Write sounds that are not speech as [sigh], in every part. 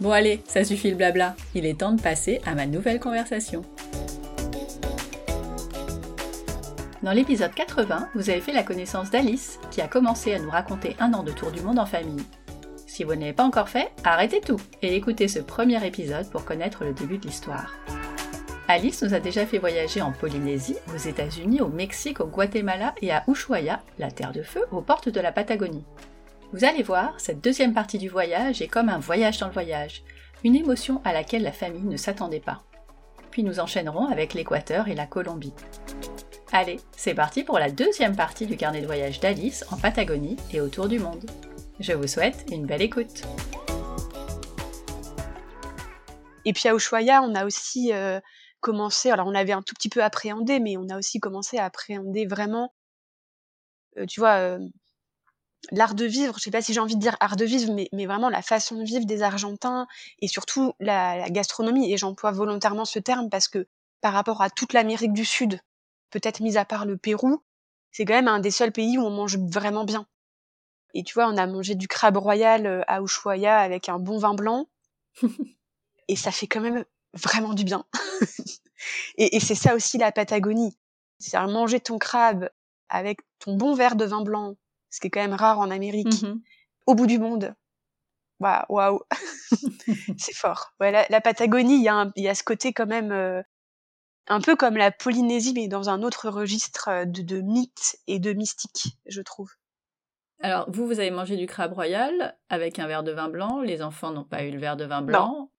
Bon allez, ça suffit le blabla, il est temps de passer à ma nouvelle conversation. Dans l'épisode 80, vous avez fait la connaissance d'Alice, qui a commencé à nous raconter un an de tour du monde en famille. Si vous ne l'avez pas encore fait, arrêtez tout et écoutez ce premier épisode pour connaître le début de l'histoire. Alice nous a déjà fait voyager en Polynésie, aux États-Unis, au Mexique, au Guatemala et à Ushuaia, la terre de feu, aux portes de la Patagonie. Vous allez voir, cette deuxième partie du voyage est comme un voyage dans le voyage, une émotion à laquelle la famille ne s'attendait pas. Puis nous enchaînerons avec l'Équateur et la Colombie. Allez, c'est parti pour la deuxième partie du carnet de voyage d'Alice en Patagonie et autour du monde. Je vous souhaite une belle écoute. Et puis à Ushuaia, on a aussi euh, commencé, alors on avait un tout petit peu appréhendé, mais on a aussi commencé à appréhender vraiment, euh, tu vois, euh, l'art de vivre, je sais pas si j'ai envie de dire art de vivre, mais, mais vraiment la façon de vivre des Argentins et surtout la, gastronomie. Et j'emploie volontairement ce terme parce que par rapport à toute l'Amérique du Sud, peut-être mis à part le Pérou, c'est quand même un des seuls pays où on mange vraiment bien. Et tu vois, on a mangé du crabe royal euh, à Ushuaia avec un bon vin blanc. [laughs] et ça fait quand même vraiment du bien. [laughs] et, et c'est ça aussi la Patagonie. C'est à manger ton crabe avec ton bon verre de vin blanc ce qui est quand même rare en Amérique, mmh au bout du monde. Waouh, [laughs] c'est fort. la, Patagonie, il y, y, a ce côté quand même euh, un peu comme la Polynésie, mais dans un autre registre euh, de, de mythe et de mystique, je trouve. Alors, vous, vous avez mangé du crabe royal avec un verre de vin blanc. Les enfants n'ont pas eu le verre de vin blanc.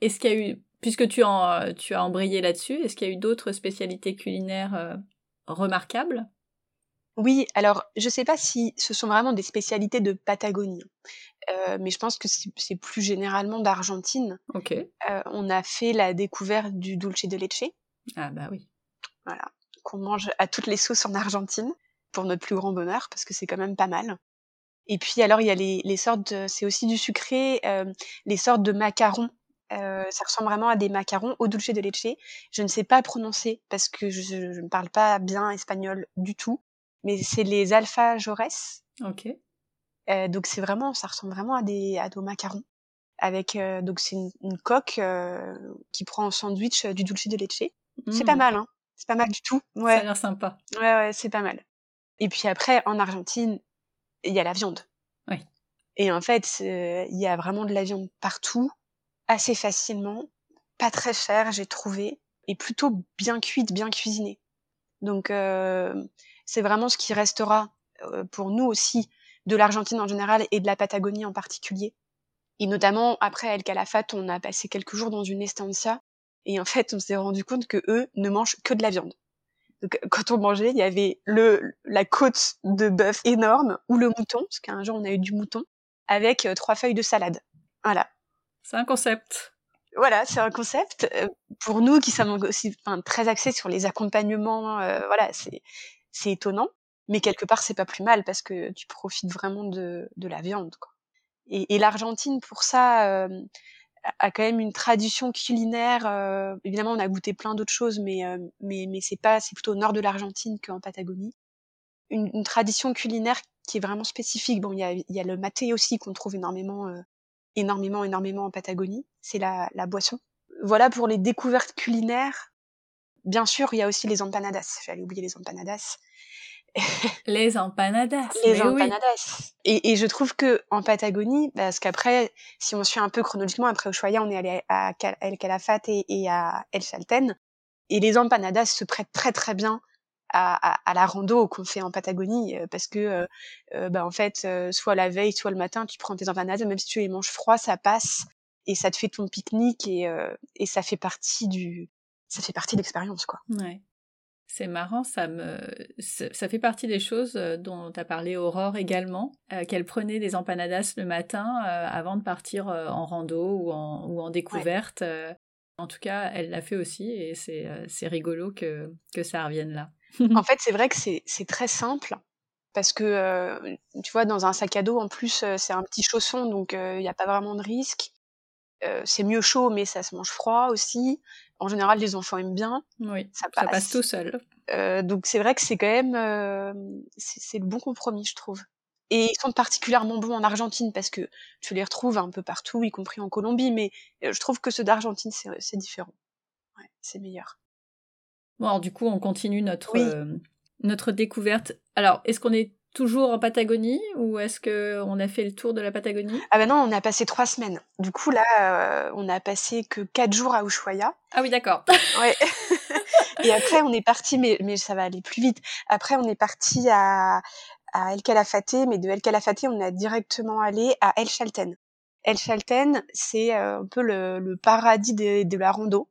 Est-ce qu'il y a eu, puisque tu, en, tu as embrayé là-dessus, est-ce qu'il y a eu d'autres spécialités culinaires euh, remarquables? Oui, alors je sais pas si ce sont vraiment des spécialités de Patagonie, euh, mais je pense que c'est plus généralement d'Argentine. Ok. Euh, on a fait la découverte du dulce de leche. Ah bah oui. Voilà, qu'on mange à toutes les sauces en Argentine, pour notre plus grand bonheur, parce que c'est quand même pas mal. Et puis alors il y a les, les sortes, c'est aussi du sucré, euh, les sortes de macarons. Euh, ça ressemble vraiment à des macarons au dulce de leche. Je ne sais pas prononcer parce que je, je ne parle pas bien espagnol du tout mais c'est les alpha jores. Ok. Euh, donc c'est vraiment, ça ressemble vraiment à des, à des macarons. Avec euh, donc c'est une, coque euh, qui prend en sandwich du dulce de leche. C'est pas mmh. mal, hein. C'est pas mal du tout. Ouais. Ça a l'air sympa. Ouais, ouais, c'est pas mal. Et puis après, en Argentine, il y a la viande. Oui. Et en fait, il y a vraiment de la viande partout, assez facilement, pas très cher, j'ai trouvé, et plutôt bien cuite, bien cuisinée. Donc, euh, c'est vraiment ce qui restera euh, pour nous aussi de l'Argentine en général et de la Patagonie en particulier. Et notamment après El Calafate, on a passé quelques jours dans une estancia et en fait, on s'est rendu compte que eux ne mangent que de la viande. Donc, quand on mangeait, il y avait le la côte de bœuf énorme ou le mouton, parce qu'un jour on a eu du mouton avec euh, trois feuilles de salade. Voilà. C'est un concept. Voilà, c'est un concept euh, pour nous qui sommes aussi enfin, très axés sur les accompagnements. voilà, c'est c'est étonnant, mais quelque part c'est pas plus mal parce que tu profites vraiment de, de la viande. Quoi. Et, et l'Argentine pour ça euh, a quand même une tradition culinaire. Euh, évidemment, on a goûté plein d'autres choses, mais euh, mais mais c'est pas, c'est plutôt au nord de l'Argentine qu'en Patagonie. Une, une, tradition culinaire qui est vraiment spécifique. Bon, il y a, y a le maté aussi qu'on trouve énormément, énormément, énormément en Patagonie. C'est la, la boisson. Voilà pour les découvertes culinaires. Bien sûr, il y a aussi les empanadas. J'allais oublier les empanadas. [laughs] les empanadas. Les empanadas. Et, et, je trouve que en Patagonie, parce qu'après, si on suit un peu chronologiquement, après Ushuaia, on est allé à El Calafate et, et, à El Chalten. Et les empanadas se prêtent très très bien à, à, à la rando qu'on fait en Patagonie euh, parce que euh, euh, bah, en fait soit la veille soit le matin tu prends tes empanadas même si tu les manges froids ça passe et ça te fait ton pique-nique et, et ça fait partie du ça fait partie de l'expérience quoi. Ouais. C'est marrant, ça me, ça fait partie des choses dont a parlé Aurore également, qu'elle prenait des empanadas le matin avant de partir en rando ou en, ou en découverte. En tout cas, elle l'a fait aussi et c'est rigolo que, que ça revienne là [laughs] en fait, c'est vrai que c'est très simple parce que, euh, tu vois, dans un sac à dos, en plus, euh, c'est un petit chausson, donc il euh, n'y a pas vraiment de risque. c'est mieux chaud, mais ça se mange froid aussi. En général, les enfants aiment bien. Oui, ça passe, ça passe tout seul. donc c'est vrai que c'est quand même, c'est le bon compromis, je trouve. Et ils sont particulièrement bons en Argentine parce que tu les retrouves un peu partout, y compris en Colombie, mais je trouve que ceux d'Argentine, c'est différent. Ouais, c'est meilleur. Bon, alors, du coup, on continue notre, euh, notre découverte. Alors, est-ce qu'on est toujours en Patagonie ou est-ce qu'on a fait le tour de la Patagonie? Ah ben non, on a passé trois semaines. Du coup, là, euh, on a passé que quatre jours à Ushuaia. Ah oui, d'accord. ouais. [laughs] [laughs] Et après, on est parti, mais, mais ça va aller plus vite. Après, on est parti à, à El Calafate, mais de El Calafate, on a directement allé à El Chalten. El Chalten, c'est euh, un peu le, le paradis de, de la rando.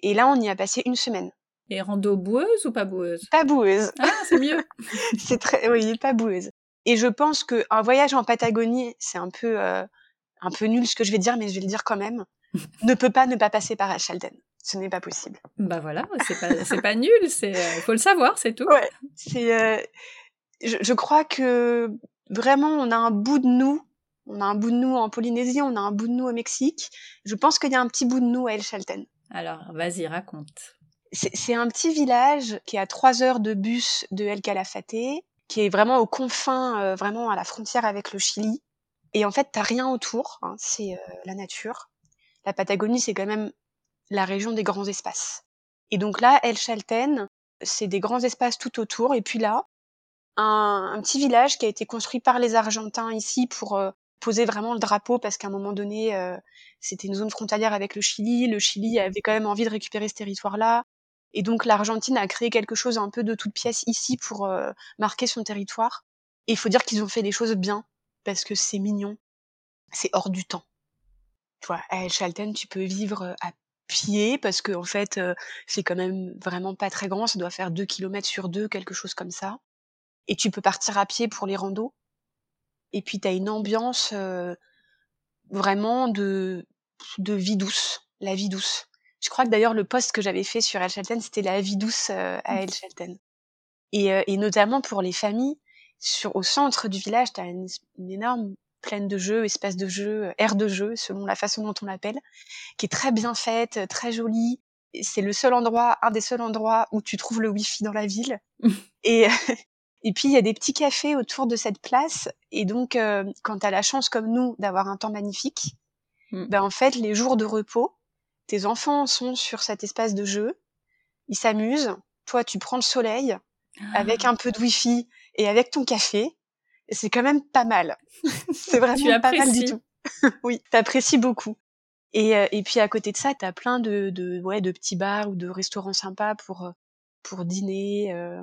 Et là, on y a passé une semaine. Et rando boueuse ou pas boueuse Pas boueuse. Ah, c'est mieux. [laughs] c'est très, oui, pas boueuse. Et je pense que un voyage en Patagonie, c'est un peu, euh, un peu nul ce que je vais dire, mais je vais le dire quand même. [laughs] ne peut pas ne pas passer par Achalden. Ce n'est pas possible. Bah voilà, c'est pas, c'est pas nul. C'est, euh, faut le savoir, c'est tout. Ouais. C'est, euh, je, je crois que vraiment, on a un bout de nous on a un bout de nous en Polynésie, on a un bout de nous au Mexique. Je pense qu'il y a un petit bout de nous à El Chalten. Alors, vas-y, raconte. C'est un petit village qui est à trois heures de bus de El Calafate, qui est vraiment aux confins, euh, vraiment à la frontière avec le Chili. Et en fait, t'as rien autour, hein, c'est euh, la nature. La Patagonie, c'est quand même la région des grands espaces. Et donc là, El Chalten, c'est des grands espaces tout autour. Et puis là, un, petit village qui a été construit par les Argentins ici pour euh, poser vraiment le drapeau, parce qu'à un moment donné, c'était une zone frontalière avec le Chili. Le Chili avait quand même envie de récupérer ce territoire-là. Et donc l'Argentine a créé quelque chose un peu de toute pièce ici pour euh, marquer son territoire. Et il faut dire qu'ils ont fait les choses bien, parce que c'est mignon, c'est hors du temps. Tu vois, à El Chalten, tu peux vivre euh, à pied, parce que en fait, euh, c'est quand même vraiment pas très grand, ça doit faire 2 km sur 2, quelque chose comme ça. Et tu peux partir à pied pour les randos. Et puis tu as une ambiance vraiment de, de vie douce, la vie douce. Je crois que d'ailleurs le post que j'avais fait sur El Chalten, c'était la vie douce euh, à El Chalten. Et, euh, et, notamment pour les familles, sur, au centre du village, tu as une, énorme plaine de jeux, espace de jeu, aire de jeu, selon la façon dont on l'appelle, qui est très bien faite, très jolie. C'est le seul endroit, un des seuls endroits où tu trouves le wifi dans la ville. [laughs] et, et puis il y a des petits cafés autour de cette place. Et donc, euh, quand tu as la chance comme nous d'avoir un temps magnifique, mm. ben en fait, les jours de repos, tes enfants sont sur cet espace de jeu, ils s'amusent, toi tu prends le soleil avec un peu de wifi et avec ton café, c'est quand même pas mal. [laughs] c'est vraiment pas mal du tout. [laughs] oui, t'apprécies beaucoup. Et, euh, et puis à côté de ça, t'as plein de, de, ouais, de petits bars ou de restaurants sympas pour, euh, pour dîner. Euh.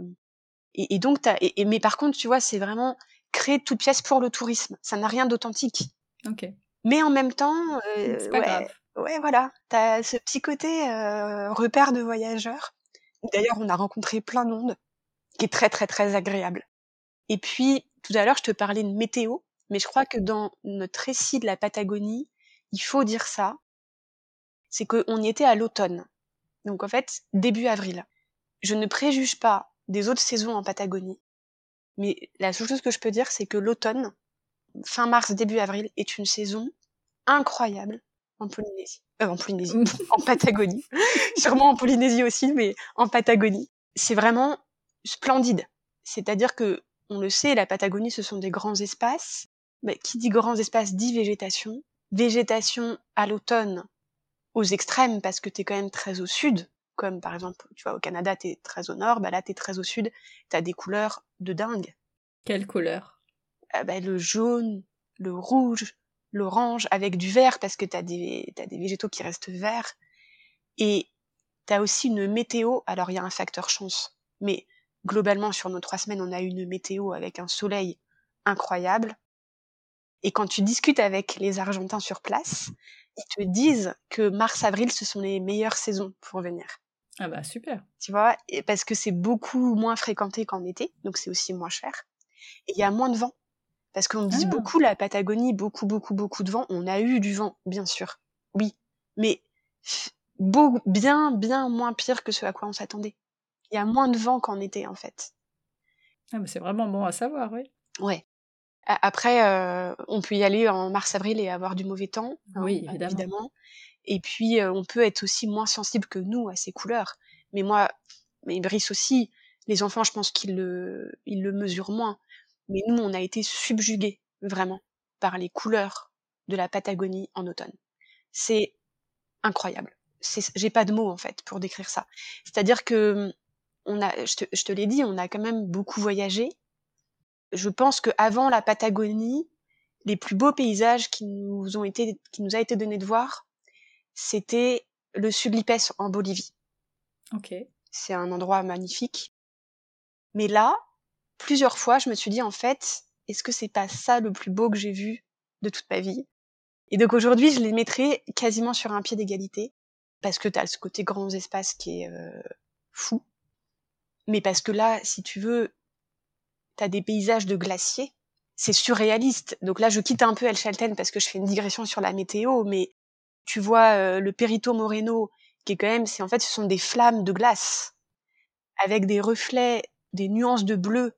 Et, et, donc, t'as, et, mais par contre, tu vois, c'est vraiment créé de toute pièce pour le tourisme. Ça n'a rien d'authentique. Ok. Mais en même temps, c'est pas grave ouais, voilà, t'as ce petit côté euh, repère de voyageurs. D'ailleurs, on a rencontré plein de qui est très très très agréable. Et puis, tout à l'heure, je te parlais de météo, mais je crois que dans notre récit de la Patagonie, il faut dire ça, c'est qu'on y était à l'automne. Donc en fait, début avril. Je ne préjuge pas des autres saisons en Patagonie, mais la seule chose que je peux dire, c'est que l'automne, fin mars, début avril, est une saison incroyable en Polynésie. Euh, en Polynésie, [laughs] en Patagonie. [laughs] Sûrement en Polynésie aussi, mais en Patagonie. C'est vraiment splendide. C'est-à-dire que, on le sait, la Patagonie, ce sont des grands espaces. Mais qui dit grands espaces dit végétation. Végétation à l'automne, aux extrêmes, parce que t'es quand même très au sud. Comme par exemple, tu vois, au Canada, t'es très au nord, bah là, t'es très au sud. T'as des couleurs de dingue. Quelle couleur? Ah bah, Le jaune, le rouge, l'orange avec du vert parce que tu as des, des végétaux qui restent verts. Et tu as aussi une météo. Alors, il y a un facteur chance, mais globalement, sur nos trois semaines, on a eu une météo avec un soleil incroyable. Et quand tu discutes avec les Argentins sur place, ils te disent que mars-avril, ce sont les meilleures saisons pour venir. Ah bah super. Tu vois, et parce que c'est beaucoup moins fréquenté qu'en été, donc c'est aussi moins cher. Et il y a moins de vent. Parce qu'on dit Ah. beaucoup la Patagonie, beaucoup, beaucoup, beaucoup de vent. On a eu du vent, bien sûr. Oui. Mais beau- bien, bien moins pire que ce à quoi on s'attendait. Il y a moins de vent qu'en été, en fait. Ah bah c'est vraiment bon à savoir, oui. Ouais. Après, euh, on peut y aller en mars-avril et avoir du mauvais temps. hein, Oui, évidemment. Et puis, euh, on peut être aussi moins sensible que nous à ces couleurs. Mais moi, mais Brice aussi, les enfants, je pense qu'ils le, ils le mesurent moins. Mais nous, on a été subjugués, vraiment, par les couleurs de la Patagonie en automne. C'est incroyable. J'ai pas de mots, en fait, pour décrire ça. C'est-à-dire que, on a, je te, je te l'ai dit, on a quand même beaucoup voyagé. Je pense que avant la Patagonie, les plus beaux paysages qui nous ont été, qui nous a été donné de voir, c'était le Suglipes en Bolivie. Ok. C'est un endroit magnifique. Mais là, plusieurs fois, je me suis dit, en fait, est-ce que c'est pas ça le plus beau que j'ai vu de toute ma vie? Et donc aujourd'hui, je les mettrais quasiment sur un pied d'égalité, parce que tu as ce côté grands espaces qui est euh, fou. Mais parce que là, si tu veux, tu as des paysages de glaciers, c'est surréaliste. Donc là, je quitte un peu El Chalten parce que je fais une digression sur la météo, mais tu vois euh, le Perito Moreno, qui est quand même, c'est en fait, ce sont des flammes de glace avec des reflets, des nuances de bleu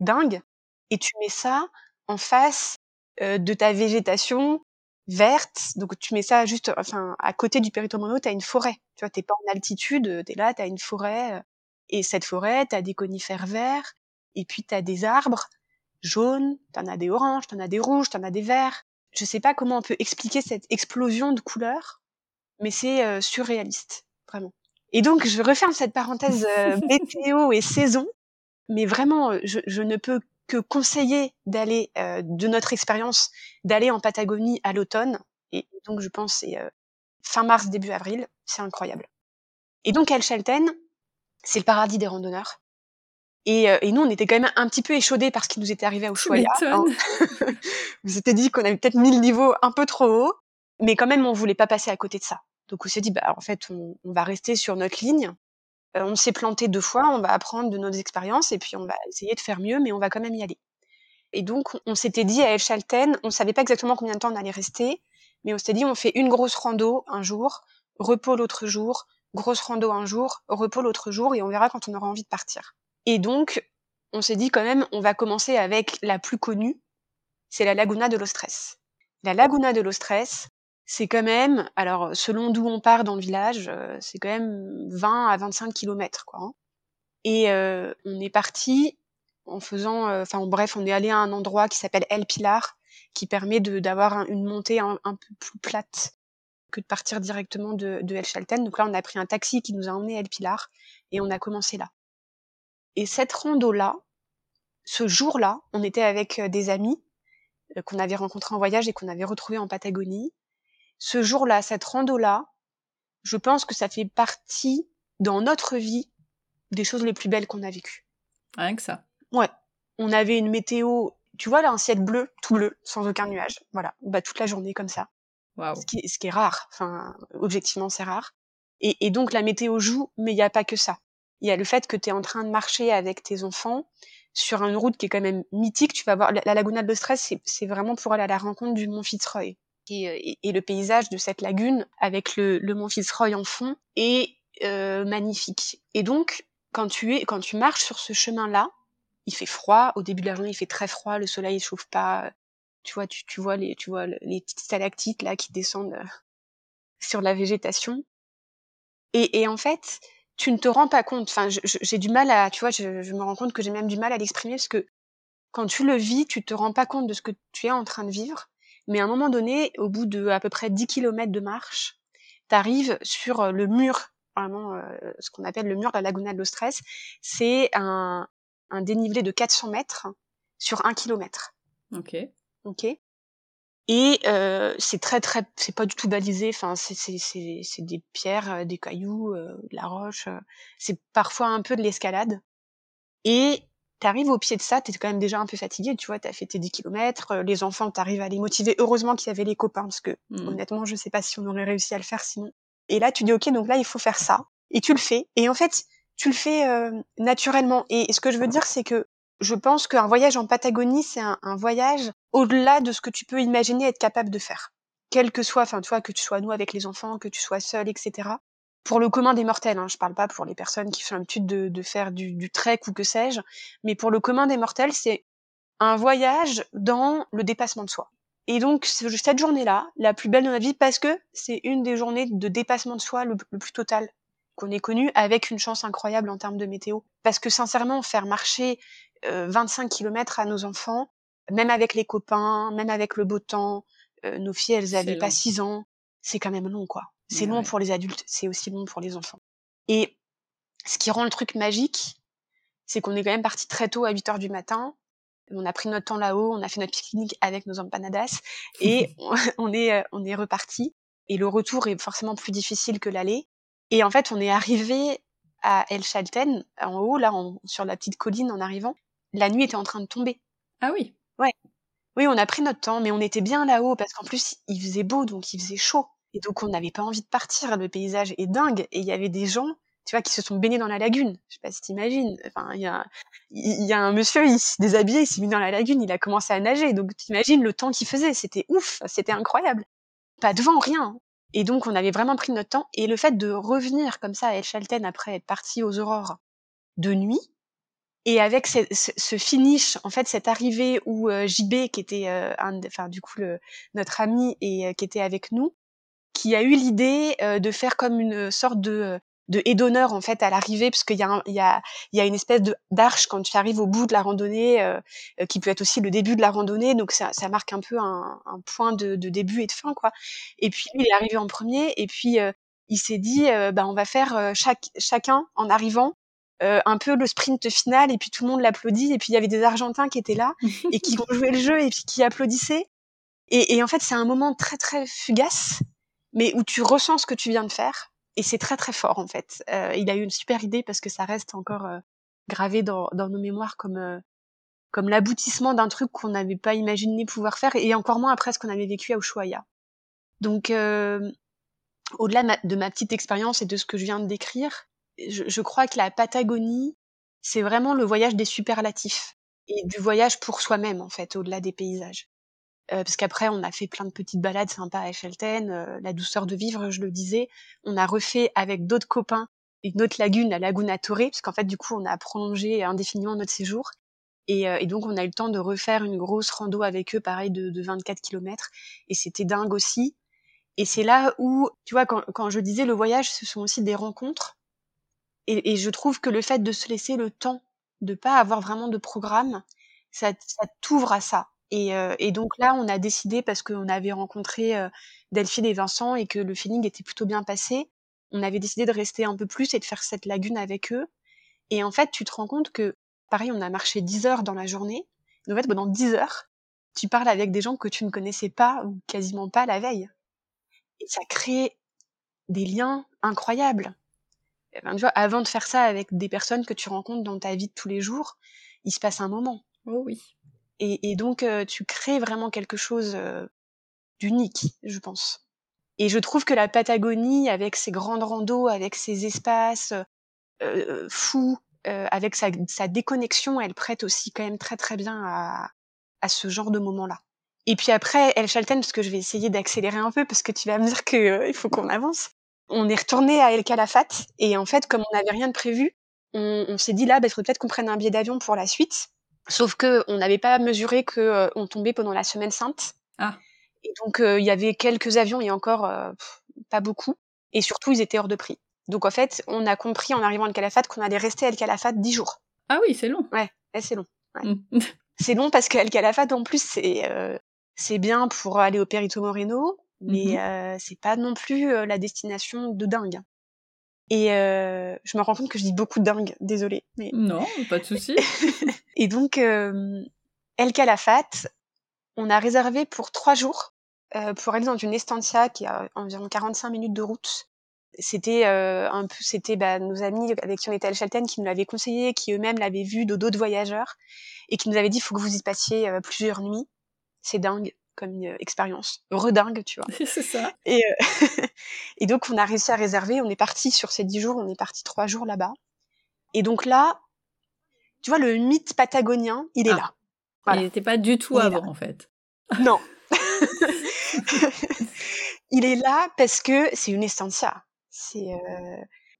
dingues, et tu mets ça en face euh, de ta végétation verte. Donc tu mets ça juste, enfin, à côté du Perito Moreno, t'as une forêt. Tu vois, t'es pas en altitude, t'es là, t'as une forêt, euh, et cette forêt, t'as des conifères verts, et puis t'as des arbres jaunes, t'en as des oranges, t'en as des rouges, t'en as des verts. Je sais pas comment on peut expliquer cette explosion de couleurs, mais c'est euh, surréaliste, vraiment. Et donc, je referme cette parenthèse euh, [laughs] météo et saison, mais vraiment, euh, je, je ne peux que conseiller d'aller, euh, de notre expérience, d'aller en Patagonie à l'automne. Et donc, je pense c'est euh, fin mars, début avril, c'est incroyable. Et donc, El Chalten, c'est le paradis des randonneurs. Et, euh, et nous, on était quand même un petit peu échaudés par ce qui nous était arrivé à Tu Ushuaia. hein. [laughs] On s'était dit qu'on avait peut-être mis le niveau un peu trop haut, mais quand même, on voulait pas passer à côté de ça. Donc, on s'est dit, bah, en fait, on, on va rester sur notre ligne. Euh, on s'est planté deux fois, on va apprendre de nos expériences et puis on va essayer de faire mieux, mais on va quand même y aller. Et donc, on s'était dit à El Chalten, on savait pas exactement combien de temps on allait rester, mais on s'était dit, on fait une grosse rando un jour, repos l'autre jour, grosse rando un jour, repos l'autre jour, et on verra quand on aura envie de partir. Et donc, on s'est dit quand même, on va commencer avec la plus connue, c'est la Laguna de los Tres. La Laguna de los Tres, c'est quand même, alors selon d'où on part dans le village, euh, c'est quand même 20 à 25 kilomètres, quoi. hein. Et euh, on est parti en faisant, euh, enfin bref, on est allé à un endroit qui s'appelle El Pilar, qui permet d'avoir un- une montée un, peu plus plate que de partir directement de, de El Chalten. Donc là, on a pris un taxi qui nous a emmené à El Pilar et on a commencé là. Et cette rando-là, ce jour-là, on était avec euh, des amis euh, qu'on avait rencontrés en voyage et qu'on avait retrouvés en Patagonie. Ce jour-là, cette rando-là, je pense que ça fait partie dans notre vie des choses les plus belles qu'on a vécues. Rien que ça. Ouais, on avait une météo, tu vois là, un ciel bleu, tout bleu, sans aucun nuage. Voilà, bah toute la journée comme ça. Waouh. Ce qui, est- ce qui est rare. Enfin, objectivement, c'est rare. Et, et donc la météo joue, mais il n'y a pas que ça. Il y a le fait que tu es en train de marcher avec tes enfants sur une route qui est quand même mythique. Tu vas voir la, la Laguna de los Tres, c'est- c'est vraiment pour aller à la rencontre du mont Fitzroy. Et, euh, et- le paysage de cette lagune avec le, mont Fitzroy en fond est euh, magnifique. Et donc, quand tu es, quand tu marches sur ce chemin-là, il fait froid. Au début de la journée, il fait très froid. Le soleil ne chauffe pas. Tu vois, tu, tu vois les, tu vois le- les petites stalactites là qui descendent euh, [laughs] sur la végétation. Et, en fait, tu ne te rends pas compte. Enfin, j'ai du mal à, tu vois, je, je me rends compte que j'ai même du mal à l'exprimer parce que quand tu le vis, tu te rends pas compte de ce que tu es en train de vivre. Mais à un moment donné, au bout de à peu près 10 kilomètres de marche, tu arrives sur euh, le mur, vraiment euh, ce qu'on appelle le mur de la Laguna de los Tres. C'est un, un dénivelé de 400 mètres sur un kilomètre. Ok. Ok Et euh, c'est très très, c'est pas du tout balisé. Enfin, c'est c'est c'est c'est des pierres, euh, des cailloux, euh, de la roche. euh, c'est parfois un peu de l'escalade. Et t'arrives au pied de ça, t'es quand même déjà un peu fatigué. Tu vois, t'as fait tes 10 kilomètres. euh, Les enfants, t'arrives à les motiver. Heureusement qu'il y avait les copains parce que Mm. honnêtement, je sais pas si on aurait réussi à le faire sinon. Et là, tu dis ok, donc là, il faut faire ça. Et tu le fais. Et en fait, tu le fais euh, naturellement. Et ce que je veux dire, c'est que je pense qu'un voyage en Patagonie, c'est un, un voyage au-delà de ce que tu peux imaginer être capable de faire. Quel que soit, enfin, tu vois, que tu sois nous avec les enfants, que tu sois seul, etc. Pour le commun des mortels, hein, je parle pas pour les personnes qui font l'habitude de, de faire du, du trek ou que sais-je, mais pour le commun des mortels, c'est un voyage dans le dépassement de soi. Et donc, ce- cette journée-là, la plus belle de ma vie, parce que c'est une des journées de dépassement de soi le, le plus total qu'on ait connu, avec une chance incroyable en termes de météo. Parce que sincèrement, faire marcher euh, 25 km à nos enfants, même avec les copains, même avec le beau temps, euh, nos filles, elles C'est avaient pas long. 6 ans, c'est quand même long, quoi. C'est Ouais, long ouais. pour les adultes, c'est aussi long pour les enfants. Et ce qui rend le truc magique, c'est qu'on est quand même parti très tôt à 8 heures du matin. On a pris notre temps là-haut, on a fait notre pique-nique avec nos empanadas et [laughs] [laughs] on- est euh, on est reparti. Et le retour est forcément plus difficile que l'aller. Et en fait, on est arrivé à El Chalten, en haut, là, en- sur la petite colline en arrivant. La nuit était en train de tomber. Ah oui. Oui, on a pris notre temps, mais on était bien là-haut parce qu'en plus, il faisait beau, donc il faisait chaud. Et donc, on n'avait pas envie de partir. Le paysage est dingue. Et il y avait des gens, tu vois, qui se sont baignés dans la lagune. Je sais pas si t'imagines. Enfin, il y a, y a un monsieur, il s'est déshabillé, il s'est mis dans la lagune, il a commencé à nager. Donc, t'imagines le temps qu'il faisait. C'était ouf. C'était incroyable. Pas de vent, rien. Et donc, on avait vraiment pris notre temps. Et le fait de revenir comme ça à El Chalten après être parti aux aurores de nuit, et avec ce, finish, en fait, cette arrivée où euh, JB, qui était, euh, un, enfin, du coup, notre ami et euh, qui était avec nous, qui a eu l'idée euh, de faire comme une sorte de, de haie d'honneur, en fait, à l'arrivée, parce qu'il y a, un- il y a, il y a une espèce de d'arche quand tu arrives au bout de la randonnée, euh, qui peut être aussi le début de la randonnée, donc ça, ça marque un peu un, un point de, de début et de fin, quoi. Et puis, il est arrivé en premier, et puis, euh, il s'est dit, euh, bah, on va faire euh, chaque, chacun, en arrivant, euh, un peu le sprint final et puis tout le monde l'applaudit et puis il y avait des Argentins qui étaient là et qui [laughs] ont joué le jeu et puis qui applaudissaient et, et en fait c'est un moment très très fugace mais où tu ressens ce que tu viens de faire et c'est très très fort en fait Euh, il a eu une super idée parce que ça reste encore euh, gravé dans, dans nos mémoires comme euh, comme l'aboutissement d'un truc qu'on n'avait pas imaginé pouvoir faire et encore moins après ce qu'on avait vécu à Ushuaia donc euh, au-delà de ma- de ma petite expérience et de ce que je viens de décrire, je, je crois que la Patagonie, c'est vraiment le voyage des superlatifs et du voyage pour soi-même en fait, au-delà des paysages. Euh, parce qu'après, on a fait plein de petites balades sympas à Echelten, euh, la douceur de vivre, je le disais. On a refait avec d'autres copains une autre lagune, la Laguna Torre, parce qu'en fait, du coup, on a prolongé indéfiniment notre séjour. Et, euh, et donc, on a eu le temps de refaire une grosse rando avec eux, pareil, de, de 24 km. Et c'était dingue aussi. Et c'est là où, tu vois, quand, quand je disais le voyage, ce sont aussi des rencontres. Et, et je trouve que le fait de se laisser le temps de pas avoir vraiment de programme, ça, ça t'ouvre à ça. Et, euh, donc là, on a décidé, parce qu'on avait rencontré euh, Delphine et Vincent et que le feeling était plutôt bien passé, on avait décidé de rester un peu plus et de faire cette lagune avec eux. Et en fait, tu te rends compte que, pareil, on a marché 10 heures dans la journée. Et en fait, pendant 10 heures, tu parles avec des gens que tu ne connaissais pas ou quasiment pas la veille. Et ça crée des liens incroyables. Eh ben, avant de faire ça avec des personnes que tu rencontres dans ta vie de tous les jours, il se passe un moment. Oh oui. Et, et donc, euh, tu crées vraiment quelque chose euh, d'unique, je pense. Et je trouve que la Patagonie, avec ses grandes randos, avec ses espaces euh, fous, euh, avec sa, sa déconnexion, elle prête aussi quand même très très bien à, à ce genre de moment-là. Et puis après, El Chalten, parce que je vais essayer d'accélérer un peu, parce que tu vas me dire qu'il euh, faut qu'on avance. On est retourné à El Calafate, et en fait, comme on n'avait rien de prévu, on, on s'est dit là, bah, il faudrait peut-être qu'on prenne un billet d'avion pour la suite. Sauf que on n'avait pas mesuré que euh, on tombait pendant la semaine sainte. Ah. Et donc euh, il y avait quelques avions et encore euh, pff, pas beaucoup. Et surtout ils étaient hors de prix. Donc en fait on a compris en arrivant à El Calafate qu'on allait rester à El Calafate dix jours. Ah oui, c'est long. Ouais, c'est long. Mm. [laughs] C'est long parce qu'El Calafate en plus c'est c'est bien pour aller au Perito Moreno, mais Mhm. euh, c'est pas non plus euh, la destination de dingue. Et euh, je me rends compte que je dis beaucoup de dingue, désolée. Mais non, pas de souci. [laughs] et donc, euh, El Calafate, on a réservé pour trois jours pour aller dans une estancia qui a environ 45 minutes de route. C'était un peu, c'était bah, nos amis avec qui on était à Chalten qui nous l'avaient conseillé, qui eux-mêmes l'avaient vu de d'autres voyageurs et qui nous avaient dit il faut que vous y passiez plusieurs nuits. C'est dingue comme une expérience redingue, tu vois. [laughs] c'est ça. Et, [laughs] et donc on a réussi à réserver. On est parti sur ces dix jours. On est parti trois jours là-bas. Et donc là, tu vois, le mythe patagonien, il est ah. là. Il n'était pas du tout avant, en fait. [laughs] Non. il est là parce que c'est une estancia. C'est, euh,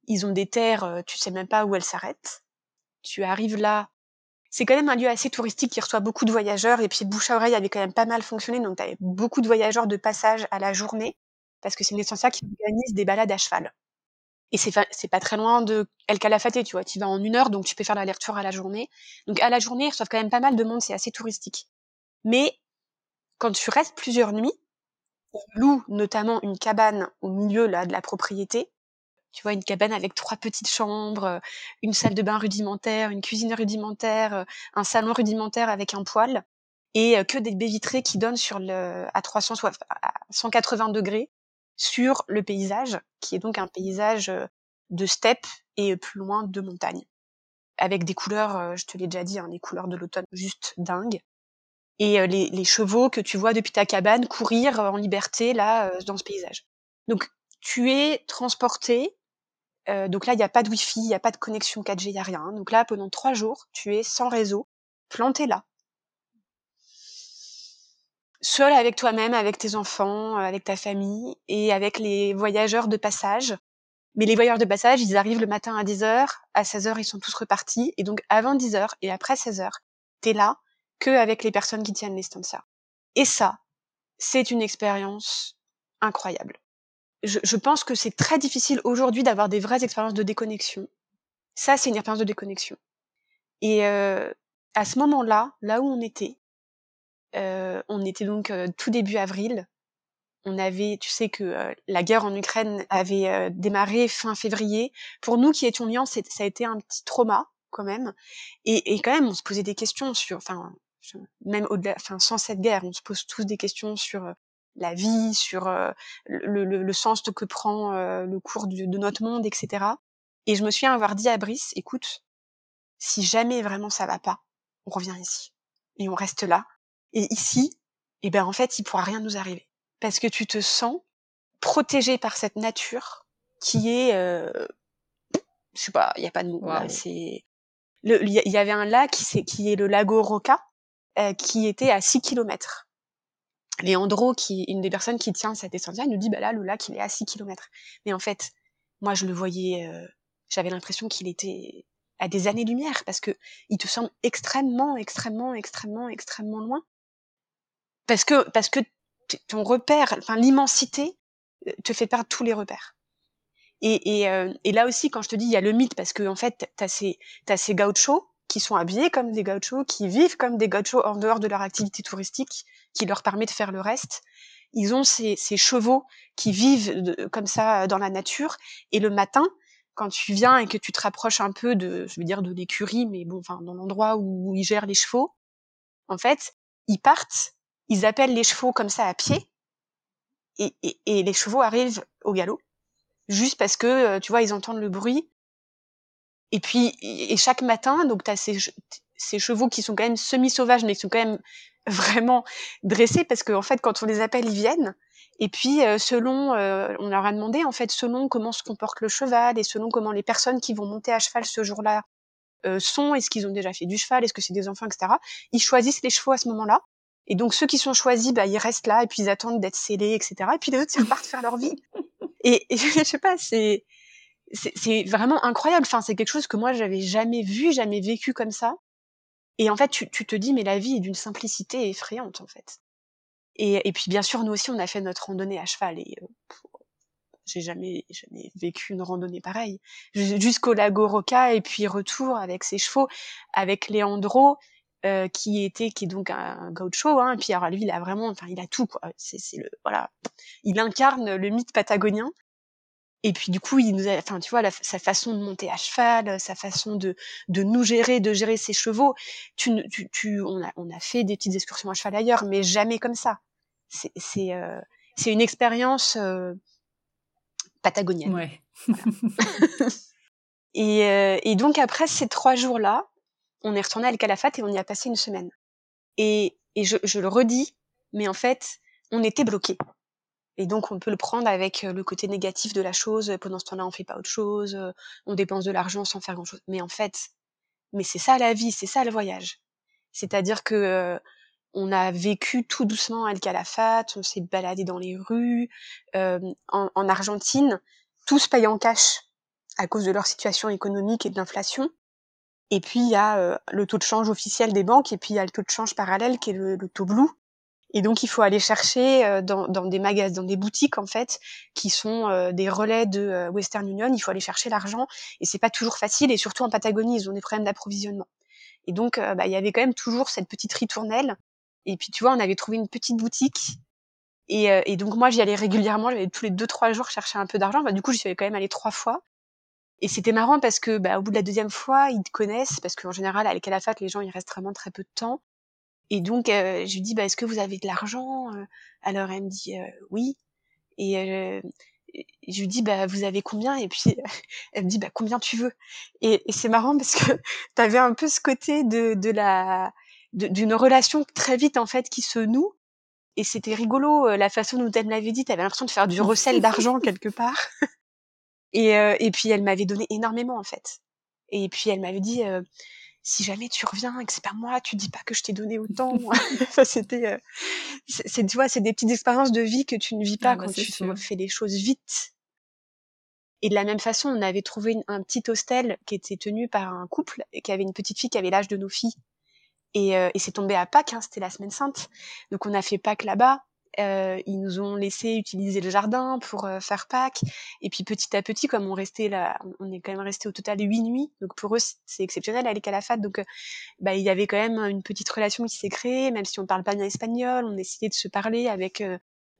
ils ont des terres, euh, tu sais même pas où elles s'arrêtent. Tu arrives là, c'est quand même un lieu assez touristique qui reçoit beaucoup de voyageurs et puis bouche à oreille avait quand même pas mal fonctionné donc tu avais beaucoup de voyageurs de passage à la journée parce que c'est une estancia qui organise des balades à cheval. Et c'est, pas très loin de El Calafate, tu vois. Tu vas en une heure, donc tu peux faire l'aller-retour à la journée. Donc à la journée, ils reçoivent quand même pas mal de monde, c'est assez touristique. Mais quand tu restes plusieurs nuits, on loue notamment une cabane au milieu là de la propriété. Tu vois, une cabane avec trois petites chambres, euh, une salle de bain rudimentaire, une cuisine rudimentaire, euh, un salon rudimentaire avec un poêle et euh, que des baies vitrées qui donnent sur le à 300 à 180 degrés sur le paysage, qui est donc un paysage de steppe et plus loin de montagne. Avec des couleurs, je te l'ai déjà dit, hein, couleurs de l'automne juste dingues. Et les, les, chevaux que tu vois depuis ta cabane courir en liberté là dans ce paysage. Donc tu es transporté. donc là, il n'y a pas de wifi, il n'y a pas de connexion 4G, il n'y a rien. Donc là, pendant trois jours, tu es sans réseau, planté là, seul avec toi-même, avec tes enfants, avec ta famille et avec les voyageurs de passage. Mais les voyageurs de passage, ils arrivent le matin à 10h, à 16h, ils sont tous repartis. Et donc, avant 10h et après 16h, t'es là que avec les personnes qui tiennent les ça. Et ça, c'est une expérience incroyable. Je, je pense que c'est très difficile aujourd'hui d'avoir des vraies expériences de déconnexion. Ça, c'est une expérience de déconnexion. Et euh, à ce moment-là, là où on était, euh, on était donc euh, tout début avril. On avait, tu sais que euh, la guerre en Ukraine avait démarré fin février. Pour nous qui étions liants, ça a été un petit trauma quand même. Et, et, quand même, on se posait des questions sur, enfin, même au-delà, enfin, sans cette guerre, on se pose tous des questions sur la vie, sur le, le, le, sens que prend le cours de, de notre monde, etc. Et je me souviens avoir dit à Brice, écoute, si jamais vraiment ça va pas, on revient ici et on reste là et ici, eh ben en fait, il pourra rien nous arriver parce que tu te sens protégé par cette nature qui est, euh, je sais pas, il y a pas de mots. C'est il y, avait un lac qui, qui est le lago Roca, euh, qui était à 6 km. Léandro, qui une des personnes qui tient cette descente il nous dit bah là le lac il est à 6 km. Mais en fait, moi je le voyais, euh, j'avais l'impression qu'il était à des années-lumière parce que il te semble extrêmement, extrêmement, extrêmement, extrêmement loin parce que parce que ton repère, enfin l'immensité euh, te fait perdre tous les repères. Et, et, euh, et, là aussi, quand je te dis, il y a le mythe, parce que en fait, t'as ces t'as ces gauchos qui sont habillés comme des gauchos, qui vivent comme des gauchos en dehors de leur activité touristique, qui leur permet de faire le reste. Ils ont ces, chevaux qui vivent comme ça dans la nature, et le matin, quand tu viens et que tu te rapproches un peu de, je veux dire, de l'écurie, mais bon, enfin, dans l'endroit où ils gèrent les chevaux, en fait, ils partent ils appellent les chevaux comme ça à pied, et, les chevaux arrivent au galop, juste parce que, euh, tu vois, ils entendent le bruit. Et puis, et chaque matin, donc tu as ces, ces chevaux qui sont quand même semi-sauvages, mais qui sont quand même [laughs] vraiment dressés, parce qu'en en fait, quand on les appelle, ils viennent. Et puis, euh, selon, euh, on leur a demandé, en fait, selon comment se comporte le cheval et selon comment les personnes qui vont monter à cheval ce jour-là sont, est-ce qu'ils ont déjà fait du cheval, est-ce que c'est des enfants, etc. Ils choisissent les chevaux à ce moment-là. Et donc ceux qui sont choisis, bah, ils restent là et puis ils attendent d'être scellés, etc. Et puis les autres, ils repartent faire leur vie. [laughs] Et, et je sais pas, c'est c'est vraiment incroyable. Enfin, c'est quelque chose que moi j'avais jamais vu, jamais vécu comme ça. Et en fait, tu, tu te dis, mais la vie est d'une simplicité effrayante en fait. Et, et, puis bien sûr, nous aussi, on a fait notre randonnée à cheval et euh, j'ai jamais jamais vécu une randonnée pareille. Jusqu'au lago Roca et puis retour avec ses chevaux, avec Léandro euh, qui était qui est donc un gaucho hein, et puis alors lui il a vraiment enfin il a tout quoi c'est le voilà il incarne le mythe patagonien et puis du coup il nous a enfin tu vois sa façon de monter à cheval sa façon de de nous gérer de gérer ses chevaux tu tu, tu on a on a fait des petites excursions à cheval ailleurs mais jamais comme ça c'est c'est euh, c'est une expérience euh, patagonienne. Ouais. [laughs] et, euh, et donc après ces trois jours-là, on est retourné à El Calafate et on y a passé une semaine. Et, et je, je le redis, mais en fait, on était bloqué. Et donc, on peut le prendre avec le côté négatif de la chose. Pendant ce temps-là, on fait pas autre chose. On dépense de l'argent sans faire grand-chose. Mais en fait, mais c'est ça la vie, c'est ça le voyage. C'est-à-dire que on a vécu tout doucement à El Calafate, on s'est baladé dans les rues. Euh, en, en, Argentine, tous payent en cash à cause de leur situation économique et de l'inflation. Et puis il y a euh, le taux de change officiel des banques, et puis il y a le taux de change parallèle qui est le, le taux blue. Et donc il faut aller chercher euh, dans, dans, des magasins, dans des boutiques en fait, qui sont euh, des relais de Western Union. Il faut aller chercher l'argent, et c'est pas toujours facile. Et surtout en Patagonie, ils ont des problèmes d'approvisionnement. Et donc bah, il y avait quand même toujours cette petite ritournelle et puis, tu vois, on avait trouvé une petite boutique. Et, euh, et donc, moi, j'y allais régulièrement. J'allais tous les deux, trois jours chercher un peu d'argent. Bah, du coup, j'y suis quand même allée trois fois. Et c'était marrant parce que, bah, au bout de la deuxième fois, ils te connaissent. Parce qu'en général, à Calafat, les gens, ils restent vraiment très peu de temps. Et donc, euh, je lui dis, bah, est-ce que vous avez de l'argent euh? Alors, elle me dit, oui. Et je lui dis, bah, vous avez combien? Et puis, [laughs] elle me dit, bah, combien tu veux? Et, et c'est marrant parce que [laughs] tu avais un peu ce côté de, de la d'une relation très vite en fait qui se noue. Et c'était rigolo euh, la façon dont elle me l'avait dit. T'avais l'impression de faire du recel d'argent [laughs] quelque part. et, euh, et puis elle m'avait donné énormément en fait. Et puis elle m'avait dit euh, si jamais tu reviens et que c'est pas moi, tu dis pas que je t'ai donné autant. [laughs] c'était, c'est tu vois, c'est des petites expériences de vie que tu ne vis pas ah, bah, quand tu fais les choses vite. Et de la même façon, on avait trouvé un petit hostel qui était tenu par un couple et qui avait une petite fille qui avait l'âge de nos filles et, euh, et c'est tombé à Pâques, hein, c'était la semaine sainte. Donc on a fait Pâques là-bas. Euh, ils nous ont laissé utiliser le jardin pour euh, faire Pâques. Et puis petit à petit, comme on restait là, on est quand même resté au total huit nuits. Donc pour eux, c'est exceptionnel aller qu'à la fête. Donc bah, il y avait quand même une petite relation qui s'est créée, même si on parle pas bien espagnol. On essayait de se parler avec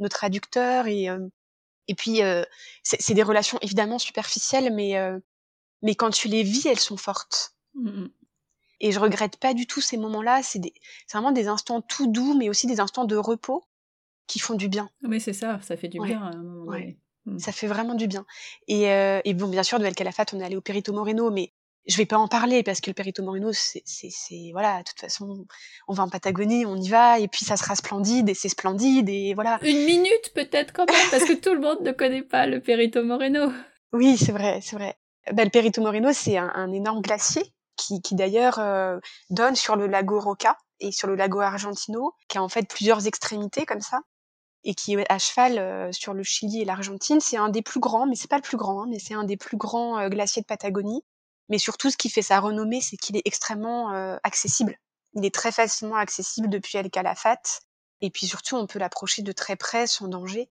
nos traducteurs et et puis c'est des relations évidemment superficielles, mais mais quand tu les vis, elles sont fortes. Mmh et je regrette pas du tout ces moments-là. C'est vraiment des instants tout doux, mais aussi des instants de repos qui font du bien. Oui, c'est ça, ça fait du bien à un moment donné. Mmh. Ça fait vraiment du bien. Et, euh, et bon, bien sûr, de El Calafat, on est allé au Perito Moreno, mais je vais pas en parler parce que le Perito Moreno, c'est, voilà, de toute façon, on va en Patagonie, on y va, et puis ça sera splendide, et c'est splendide, et voilà. Une minute peut-être quand même, parce que tout le monde ne connaît pas le Perito Moreno. Oui, c'est vrai, c'est vrai. Bah, le Perito Moreno, c'est un, un, énorme glacier qui, qui d'ailleurs euh, donne sur le lago Roca et sur le lago Argentino, qui a en fait plusieurs extrémités comme ça, et qui est à cheval euh, sur le Chili et l'Argentine. C'est un des plus grands, mais c'est pas le plus grand, hein, mais c'est un des plus grands euh, glaciers de Patagonie. Mais surtout, ce qui fait sa renommée, c'est qu'il est extrêmement accessible. Il est très facilement accessible depuis El Calafate, et puis surtout, on peut l'approcher de très près sans danger.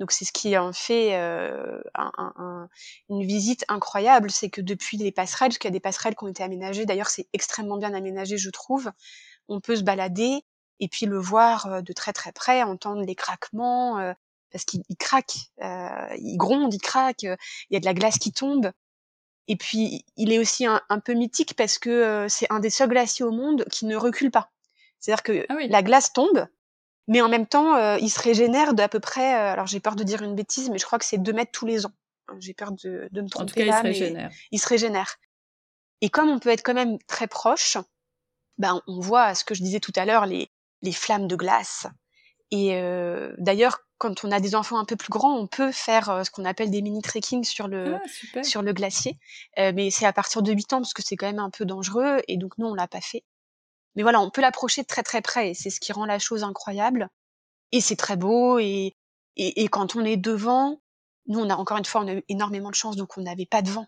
Donc c'est ce qui en fait euh, un, un, une visite incroyable, c'est que depuis les passerelles, parce qu'il y a des passerelles qui ont été aménagées, d'ailleurs c'est extrêmement bien aménagé je trouve, on peut se balader et puis le voir euh, de très très près, entendre les craquements, euh, parce qu'il craque, euh, il gronde, il craque, il y a de la glace qui tombe. Et puis il est aussi un, un peu mythique parce que c'est un des seuls glaciers au monde qui ne recule pas. C'est-à-dire que ah la glace tombe, mais en même temps, euh, il se régénère d'à peu près, euh, alors j'ai peur de dire une bêtise, mais je crois que c'est 2 mètres tous les ans. J'ai peur de, de me tromper en tout cas, là, il se régénère. il se régénère. Et comme on peut être quand même très proche, ben on voit ce que je disais tout à l'heure, les, les flammes de glace. Et euh, d'ailleurs, quand on a des enfants un peu plus grands, on peut faire euh, ce qu'on appelle des mini trekking sur le ah, sur le glacier. Euh, mais c'est à partir de 8 ans parce que c'est quand même un peu dangereux et donc nous on l'a pas fait. Mais voilà, on peut l'approcher de très très près et c'est ce qui rend la chose incroyable. Et c'est très beau et, et, et, quand on est devant, nous on a encore une fois on a eu énormément de chance donc on n'avait pas de vent.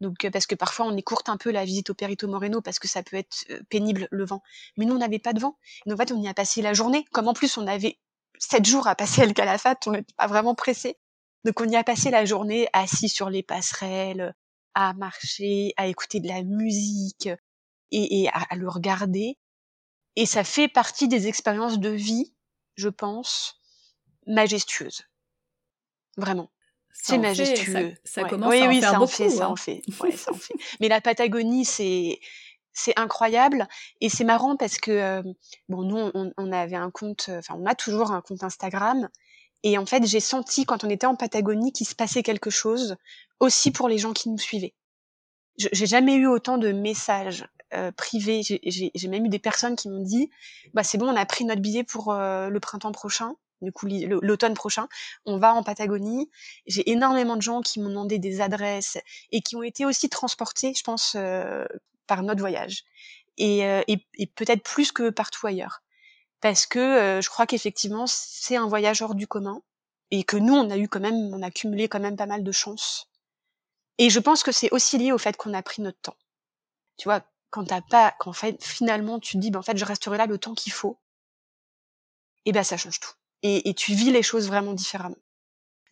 Donc euh, parce que parfois on écourte un peu la visite au Perito Moreno parce que ça peut être euh, pénible le vent. Mais nous on n'avait pas de vent. Donc en fait on y a passé la journée. Comme en plus on avait sept jours à passer à El Calafate, on n'était pas vraiment pressé. Donc on y a passé la journée assis sur les passerelles, à marcher, à écouter de la musique, et, à, le regarder. Et ça fait partie des expériences de vie, je pense, majestueuses. Vraiment. C'est majestueux. ça, commence à en oui, faire ça beaucoup, en fait, ça hein. en fait. [laughs] Ouais, ça en fait. Mais la Patagonie, c'est c'est incroyable et c'est marrant parce que bon nous on, on, avait un compte enfin on a toujours un compte Instagram et en fait j'ai senti quand on était en Patagonie qu'il se passait quelque chose aussi pour les gens qui nous suivaient j'ai jamais eu autant de messages euh, privés j'ai même eu des personnes qui m'ont dit bah c'est bon on a pris notre billet pour euh, le printemps prochain du coup l'automne prochain, on va en Patagonie. J'ai énormément de gens qui m'ont demandé des adresses et qui ont été aussi transportés, je pense, euh, par notre voyage. Euh, et, peut-être plus que partout ailleurs. Parce que euh, je crois qu'effectivement, c'est un voyage hors du commun et que nous, on a eu quand même, on a cumulé quand même pas mal de chance. Et je pense que c'est aussi lié au fait qu'on a pris notre temps. Tu vois, quand t'as pas, quand finalement tu te dis, ben en fait, je resterai là le temps qu'il faut. Et ben ça change tout. Et, et, tu vis les choses vraiment différemment.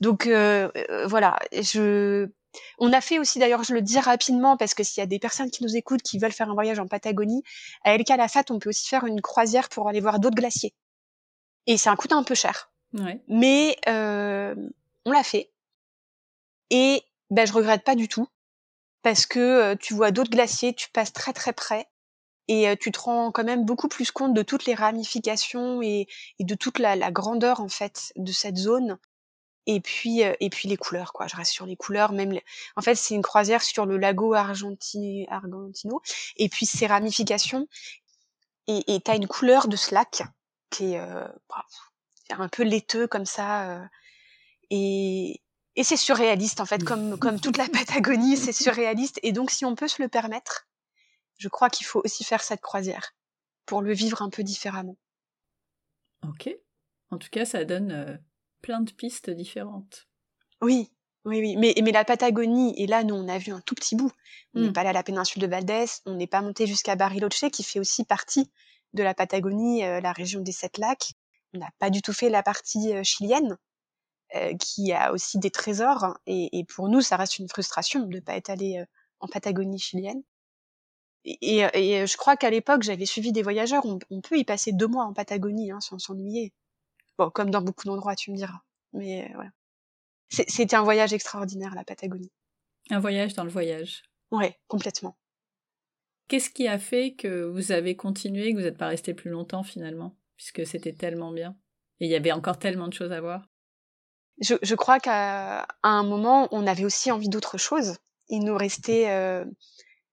Donc euh, voilà, je on a fait aussi, d'ailleurs, je le dis rapidement, parce que s'il y a des personnes qui nous écoutent, qui veulent faire un voyage en Patagonie, à El Calafat, on peut aussi faire une croisière pour aller voir d'autres glaciers. Et ça coûte un peu cher. Mais euh, on l'a fait. Et ben, je regrette pas du tout, parce que euh, tu vois d'autres glaciers, tu passes très très près, et euh, tu te rends quand même beaucoup plus compte de toutes les ramifications et, de toute la, la, grandeur en fait de cette zone. Et puis euh, et puis les couleurs quoi. Je reste sur les couleurs même en fait c'est une croisière sur le lago Argenti... Argentino. Et puis ses ramifications et tu as une couleur de slack qui est euh, un peu laiteux comme ça euh, et et c'est surréaliste en fait comme comme toute la [laughs] Patagonie c'est surréaliste. Et donc si on peut se le permettre je crois qu'il faut aussi faire cette croisière pour le vivre un peu différemment ok en tout cas ça donne plein de pistes différentes. Oui, oui, oui. Mais, mais la Patagonie, et là, nous, on a vu un tout petit bout. On n'est mm. pas allé à la péninsule de Valdès, on n'est pas monté jusqu'à Bariloche, qui fait aussi partie de la Patagonie, euh, la région des Sept Lacs. On n'a pas du tout fait la partie euh, chilienne, euh, qui a aussi des trésors. Et, pour nous, ça reste une frustration de ne pas être allé en Patagonie chilienne. Et, je crois qu'à l'époque, j'avais suivi des voyageurs. On, peut y passer deux mois en Patagonie hein, sans s'ennuyer. Bon, comme dans beaucoup d'endroits, tu me diras. Mais euh, voilà. C'était un voyage extraordinaire, la Patagonie. Un voyage dans le voyage. Ouais, complètement. Qu'est-ce qui a fait que vous avez continué, que vous n'êtes pas resté plus longtemps finalement, puisque c'était tellement bien et il y avait encore tellement de choses à voir Je, je crois qu'à un moment, on avait aussi envie d'autre chose. Il nous restait, euh,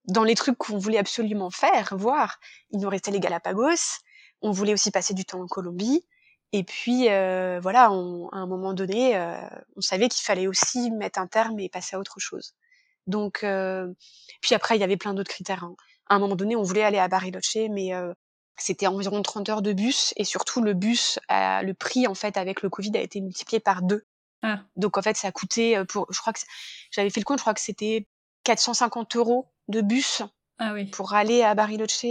dans les trucs qu'on voulait absolument faire, voir, il nous restait les Galapagos. On voulait aussi passer du temps en Colombie. Et puis euh, voilà, on, à un moment donné, euh, on savait qu'il fallait aussi mettre un terme et passer à autre chose. Donc, euh, puis après, il y avait plein d'autres critères. Hein. À un moment donné, on voulait aller à Bariloche, mais c'était environ 30 heures de bus et surtout le bus, le prix en fait avec le Covid a été multiplié par deux. Ah. Donc en fait, ça a coûté pour, je crois que j'avais fait le compte, je crois que c'était 450 euros de bus ah oui. pour aller à Bariloche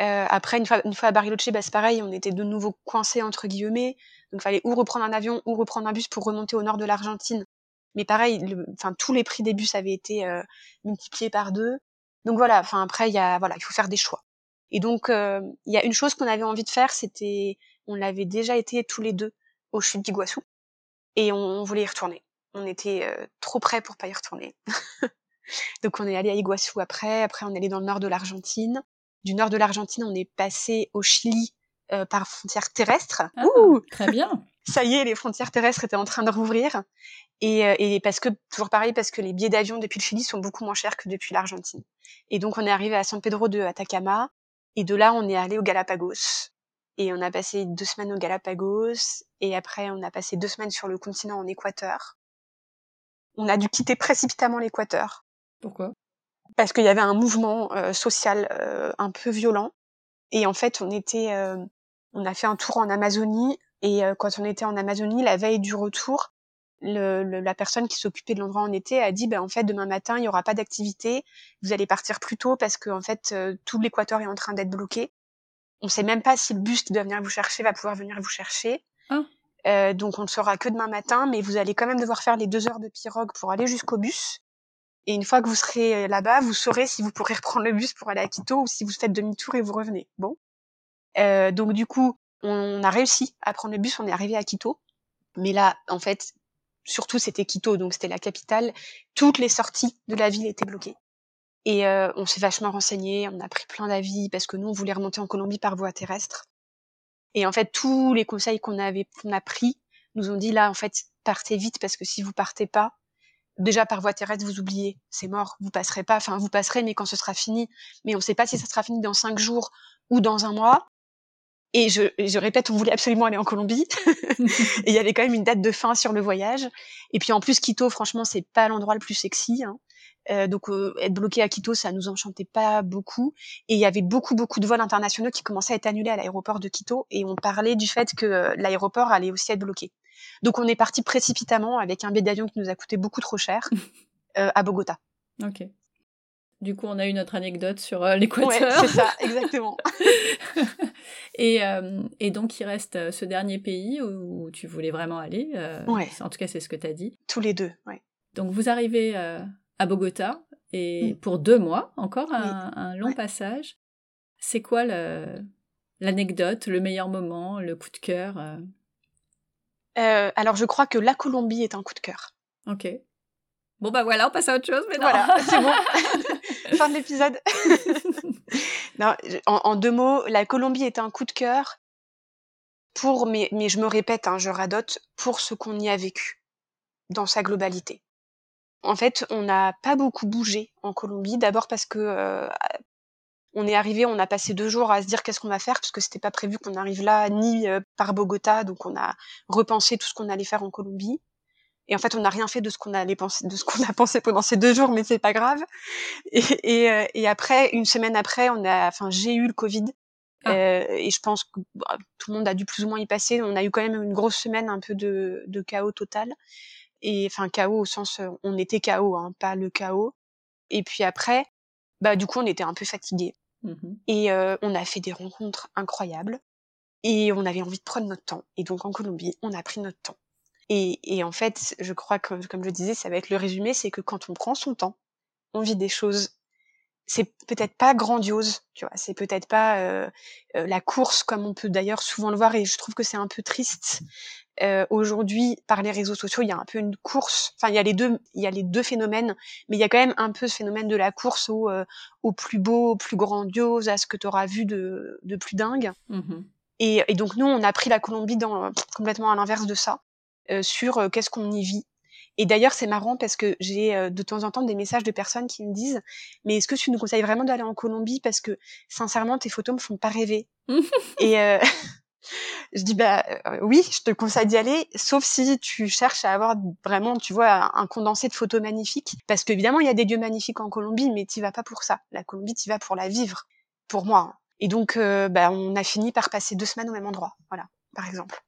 euh, après, une fois, une fois à Bariloche, bah, c'est pareil, on était de nouveau coincés entre guillemets. Donc, il fallait ou reprendre un avion ou reprendre un bus pour remonter au nord de l'Argentine. Mais pareil, enfin, tous les prix des bus avaient été euh, multipliés par deux. Donc voilà, enfin après, il y a, voilà, il faut faire des choix. Et donc, euh, il y a une chose qu'on avait envie de faire, c'était, on l'avait déjà été tous les deux au chute d'Iguassou, et on, on, voulait y retourner. On était trop près pour pas y retourner. [laughs] donc on est allé à Iguassou après. Après, on est allé dans le nord de l'Argentine du nord de l'Argentine, on est passé au Chili euh, par frontière terrestre. Ah, très bien. Ça y est, les frontières terrestres étaient en train de rouvrir. Et, euh, et parce que, toujours pareil, parce que les billets d'avion depuis le Chili sont beaucoup moins chers que depuis l'Argentine. Et donc, on est arrivé à San Pedro de Atacama. Et de là, on est allé au Galapagos. Et on a passé deux semaines au Galapagos. Et après, on a passé deux semaines sur le continent en Équateur. On a dû quitter précipitamment l'Équateur. Pourquoi? Parce qu'il y avait un mouvement euh, social euh, un peu violent. Et en fait, on était, euh, on a fait un tour en Amazonie. Et quand on était en Amazonie, la veille du retour, le, la personne qui s'occupait de l'endroit on était a dit, ben en fait, demain matin, il n'y aura pas d'activité. Vous allez partir plus tôt parce que en fait, tout l'Équateur est en train d'être bloqué. On ne sait même pas si le bus qui doit venir vous chercher va pouvoir venir vous chercher. Ah. donc on ne saura que demain matin, mais vous allez quand même devoir faire les deux heures de pirogue pour aller jusqu'au bus. Et une fois que vous serez là-bas, vous saurez si vous pourrez [laughs] reprendre le bus pour aller à Quito ou si vous faites demi-tour et vous revenez. Bon. Euh, donc du coup, on a réussi à prendre le bus, on est arrivé à Quito. Mais là, en fait, surtout c'était Quito, donc c'était la capitale. Toutes les sorties de la ville étaient bloquées. Et euh, on s'est vachement renseigné, on a pris plein d'avis parce que nous, on voulait remonter en Colombie par voie terrestre. Et en fait, tous les conseils qu'on avait, qu'on a pris, nous ont dit là, en fait, partez vite parce que si vous partez pas, déjà par voie terrestre, vous oubliez, c'est mort, vous passerez pas. Enfin, vous passerez, mais quand ce sera fini. Mais on ne sait pas si ça sera fini dans cinq jours ou dans un mois. Et je, je répète, on voulait absolument aller en Colombie. [laughs] et il y avait quand même une date de fin sur le voyage. Et puis en plus, Quito, franchement, c'est pas l'endroit le plus sexy. Hein. Euh, donc euh, être bloqué à Quito, ça nous enchantait pas beaucoup. Et il y avait beaucoup beaucoup de vols internationaux qui commençaient à être annulés à l'aéroport de Quito. Et on parlait du fait que euh, l'aéroport allait aussi être bloqué. Donc on est parti précipitamment avec un billet d'avion qui nous a coûté beaucoup trop cher [laughs] euh, à Bogota. Ok. Du coup, on a eu notre anecdote sur euh, l'équateur. Ouais, c'est ça, exactement. [laughs] et, euh, et, donc, il reste ce dernier pays où tu voulais vraiment aller. Ouais. En tout cas, c'est ce que tu as dit. Tous les deux, ouais. Donc, vous arrivez à Bogota et mm. pour deux mois, encore un, oui. un long ouais. passage. C'est quoi l'anecdote, le, le, meilleur moment, le coup de cœur Alors, je crois que la Colombie est un coup de cœur. Ok. Bon bah voilà, on passe à autre chose maintenant. Voilà, [laughs] c'est bon. [laughs] fin de l'épisode. [laughs] non, en, en, deux mots, la Colombie est un coup de cœur pour, mais, mais je me répète, hein, je radote, pour ce qu'on y a vécu dans sa globalité. En fait, on n'a pas beaucoup bougé en Colombie. D'abord parce que euh, on est arrivé, on a passé deux jours à se dire qu'est-ce qu'on va faire parce que c'était pas prévu qu'on arrive là ni euh, par Bogota, donc on a repensé tout ce qu'on allait faire en Colombie. Et en fait, on n'a rien fait de ce qu'on allait penser, de ce qu'on a [laughs] pensé pendant ces deux jours, mais c'est pas grave. Et, et, euh, et, après, une semaine après, on a, enfin, j'ai eu le Covid. Ah. Euh, et je pense que bah, tout le monde a dû plus ou moins y passer. On a eu quand même une grosse semaine, un peu de, de chaos total. Et enfin, chaos au sens, euh, on était chaos, hein, pas le chaos. Et puis après, bah du coup, on était un peu fatigués. Mmh. Et euh, on a fait des rencontres incroyables. Et on avait envie de prendre notre temps. Et donc en Colombie, on a pris notre temps. Et, et, en fait, je crois que, comme je disais, ça va être le résumé, c'est que quand on prend son temps, on vit des choses. C'est peut-être pas grandiose, tu vois. C'est peut-être pas euh, la course comme on peut d'ailleurs souvent le voir, et je trouve que c'est un peu triste. Euh, Aujourd'hui, par les réseaux sociaux, il y a un peu une course. Enfin, il y a les deux, il y a les deux phénomènes, mais il y a quand même un peu ce phénomène de la course au, euh, au plus beau, au plus grandiose, à ce que tu auras vu de, de plus dingue. Mmh. Et, et, donc nous, on a pris la Colombie dans complètement à l'inverse de ça. Euh, sur euh, qu'est-ce qu'on y vit. Et d'ailleurs, c'est marrant parce que j'ai euh, de temps en temps des messages de personnes qui me disent Mais est-ce que tu nous conseilles vraiment d'aller en Colombie Parce que sincèrement, tes photos me font pas rêver? [laughs] et euh, je dis Bah oui, je te conseille d'y aller, sauf si tu cherches à avoir vraiment, tu vois, un condensé de photos magnifiques. Parce qu'évidemment, il y a des lieux magnifiques en Colombie, mais tu vas pas pour ça. La Colombie, tu vas pour la vivre, pour moi. Et donc, euh, bah, on a fini par passer deux semaines au même endroit, voilà, par exemple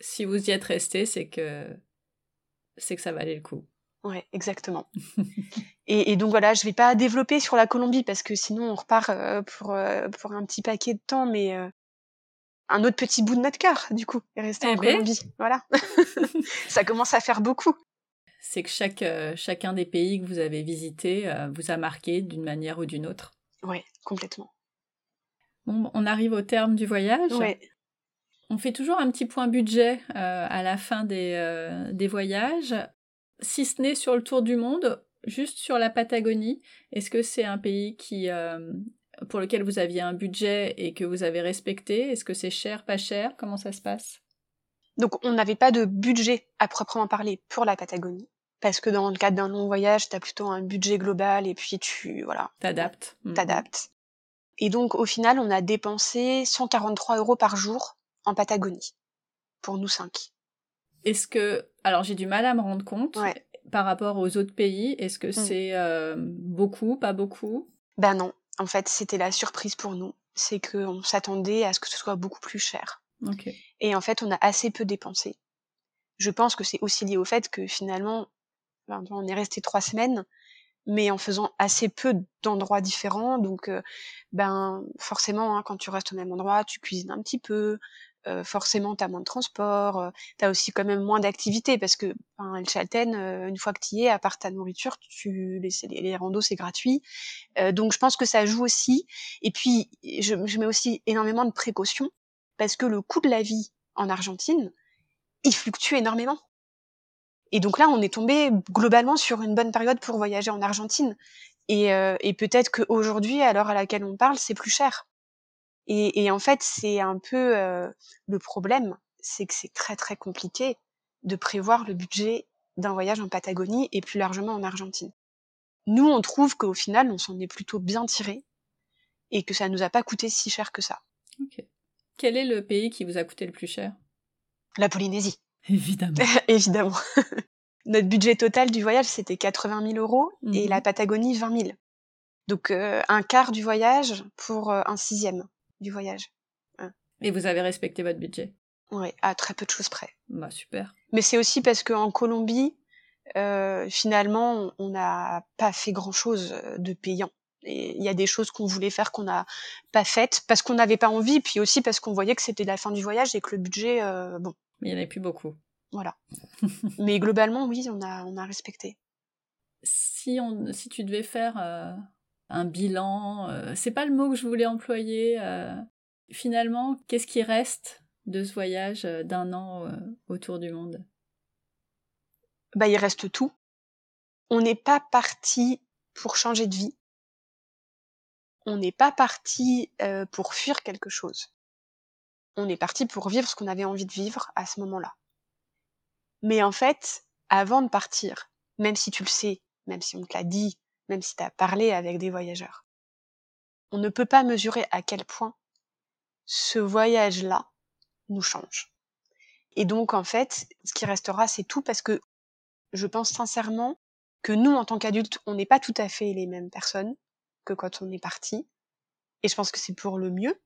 si vous y êtes resté, c'est que c'est que ça valait le coup. Ouais, exactement. [laughs] et, et, donc voilà, je vais pas développer sur la Colombie parce que sinon on repart euh, pour euh, pour un petit paquet de temps, mais euh, un autre petit bout de notre cœur, du coup, est resté eh en ben. Colombie. Voilà, [laughs] [laughs] ça commence à faire beaucoup. C'est que chaque chacun des pays que vous avez visités vous a marqué d'une manière ou d'une autre. Ouais, complètement. Bon, on arrive au terme du voyage. Ouais. On fait toujours un petit point budget euh, à la fin des, euh, des voyages, si ce n'est sur le tour du monde, juste sur la Patagonie. Est-ce que c'est un pays qui, euh, pour lequel vous aviez un budget et que vous avez respecté Est-ce que c'est cher, pas cher? Comment ça se passe? Donc on n'avait pas de budget à proprement parler pour la Patagonie. Parce que dans le cadre d'un long voyage, tu as plutôt un budget global et puis tu voilà, t'adaptes. T'adaptes. Et donc au final, on a dépensé 143 euros par jour en Patagonie, pour nous cinq. Est-ce que, alors j'ai du mal à me rendre compte ouais. par rapport aux autres pays, est-ce que Mm. c'est euh, beaucoup, pas beaucoup? Ben non, en fait c'était la surprise pour nous, c'est qu'on s'attendait à ce que ce soit beaucoup plus cher. Et en fait on a assez peu dépensé. Je pense que c'est aussi lié au fait que finalement, ben, on est resté trois semaines, mais en faisant assez peu d'endroits différents. Donc, euh, ben forcément, hein, quand tu restes au même endroit, tu cuisines un petit peu. Euh, forcément, tu as moins de transport. Euh, tu as aussi quand même moins d'activités parce que ben, El Chalten, euh, une fois que tu y es, à part ta nourriture, tu les, les, les randos, c'est gratuit. Euh, donc, je pense que ça joue aussi. Et puis, je, je mets aussi énormément de précautions parce que le coût de la vie en Argentine, il fluctue énormément. Et donc là, on est tombé globalement sur une bonne période pour voyager en Argentine. Et, euh, et peut-être qu'aujourd'hui, à l'heure à laquelle on parle, c'est plus cher. Et, et en fait, c'est un peu euh, le problème, c'est que c'est très très compliqué de prévoir le budget d'un voyage en Patagonie et plus largement en Argentine. Nous, on trouve qu'au final, on s'en est plutôt bien tiré et que ça nous a pas coûté si cher que ça. Ok. Quel est le pays qui vous a coûté le plus cher? La Polynésie. [laughs] Évidemment. [laughs] Évidemment. [laughs] Notre budget total du voyage, c'était 80 000 euros et Mhm. la Patagonie, 20 000. Donc euh, un quart du voyage pour euh, un sixième du voyage. Et vous avez respecté votre budget Ouais, à très peu de choses près. Bah super. Mais c'est aussi parce qu'en Colombie, euh, finalement, on n'a pas fait grand-chose de payant. Il y a des choses qu'on voulait faire qu'on n'a pas faites parce qu'on n'avait pas envie, puis aussi parce qu'on voyait que c'était la fin du voyage et que le budget, euh, bon, Mais il n'y en a plus beaucoup. voilà. [laughs] Mais globalement, oui, on a, on a respecté. Si, on, si tu devais faire euh, un bilan, euh, c'est pas le mot que je voulais employer. euh, finalement, qu'est-ce qui reste de ce voyage euh, d'un an autour du monde? Bah, il reste tout. On n'est pas parti pour changer de vie. On n'est pas parti pour fuir quelque chose. On est parti pour vivre ce qu'on avait envie de vivre à ce moment-là. Mais en fait, avant de partir, même si tu le sais, même si on te l'a dit, même si tu as parlé avec des voyageurs, on ne peut pas mesurer à quel point ce voyage-là nous change. Et donc, en fait, ce qui restera, c'est tout parce que je pense sincèrement que nous, en tant qu'adultes, on n'est pas tout à fait les mêmes personnes que quand on est parti. Et je pense que c'est pour le mieux.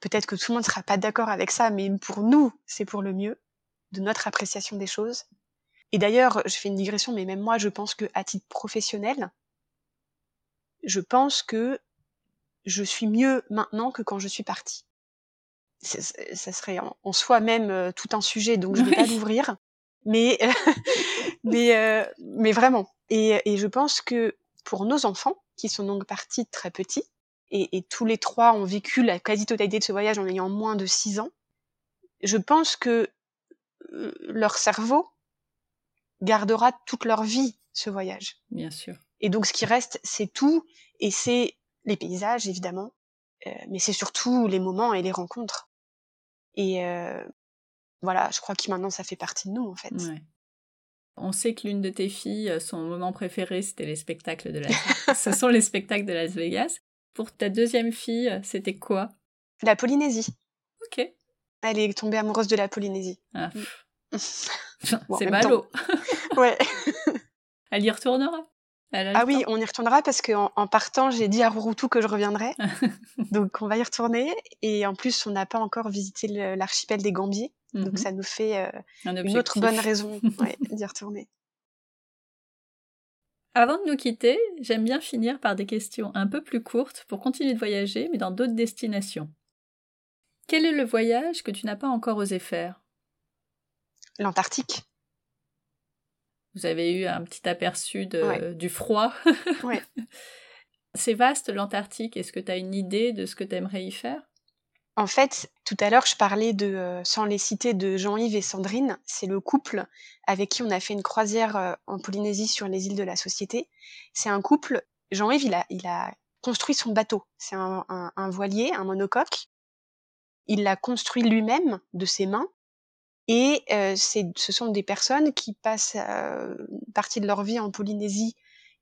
Peut-être que tout le monde ne sera pas d'accord avec ça, mais pour nous, c'est pour le mieux de notre appréciation des choses. Et d'ailleurs, je fais une digression, mais même moi, je pense que à titre professionnel, je pense que je suis mieux maintenant que quand je suis partie. C'est- Ça serait en, en soi-même euh, tout un sujet, donc je vais pas l'ouvrir. Mais, [laughs] mais, euh, mais vraiment. Et, et je pense que pour nos enfants, qui sont donc partis très petits, et, et tous les trois ont vécu la quasi-totalité de ce voyage en ayant moins de 6 ans, je pense que euh, leur cerveau gardera toute leur vie ce voyage. Bien sûr. Et donc ce qui reste, c'est tout, et c'est les paysages évidemment, euh, mais c'est surtout les moments et les rencontres. Et euh, voilà, je crois que maintenant ça fait partie de nous en fait. Ouais. On sait que l'une de tes filles, euh, son moment préféré, c'était les spectacles de Las [laughs] Ce sont les spectacles de Las Vegas. Pour ta deuxième fille, c'était quoi? La Polynésie. Ok. Elle est tombée amoureuse de la Polynésie. Ah, Mm. [laughs] Bon, c'est ballot. Ouais. [laughs] Elle y retournera? Ah oui, on y retournera parce qu'en en partant, j'ai dit à Rouroutou que je reviendrai. [laughs] donc on va y retourner. Et en plus, on n'a pas encore visité l'archipel des Gambiers. Donc Mhm. ça nous fait euh, Un une autre bonne raison [laughs] ouais, d'y retourner. Avant de nous quitter, j'aime bien finir par des questions un peu plus courtes pour continuer de voyager, mais dans d'autres destinations. Quel est le voyage que tu n'as pas encore osé faire? L'Antarctique. Vous avez eu un petit aperçu de, Ouais. du froid. [laughs] Ouais. C'est vaste l'Antarctique. Est-ce que tu as une idée de ce que tu aimerais y faire? En fait, tout à l'heure, je parlais de, euh, sans les citer, de Jean-Yves et Sandrine. C'est le couple avec qui on a fait une croisière euh, en Polynésie sur les îles de la Société. C'est un couple. Jean-Yves, il a, il a construit son bateau. C'est un, un- un voilier, un monocoque. Il l'a construit lui-même de ses mains. Et euh, ce sont des personnes qui passent euh, une partie de leur vie en Polynésie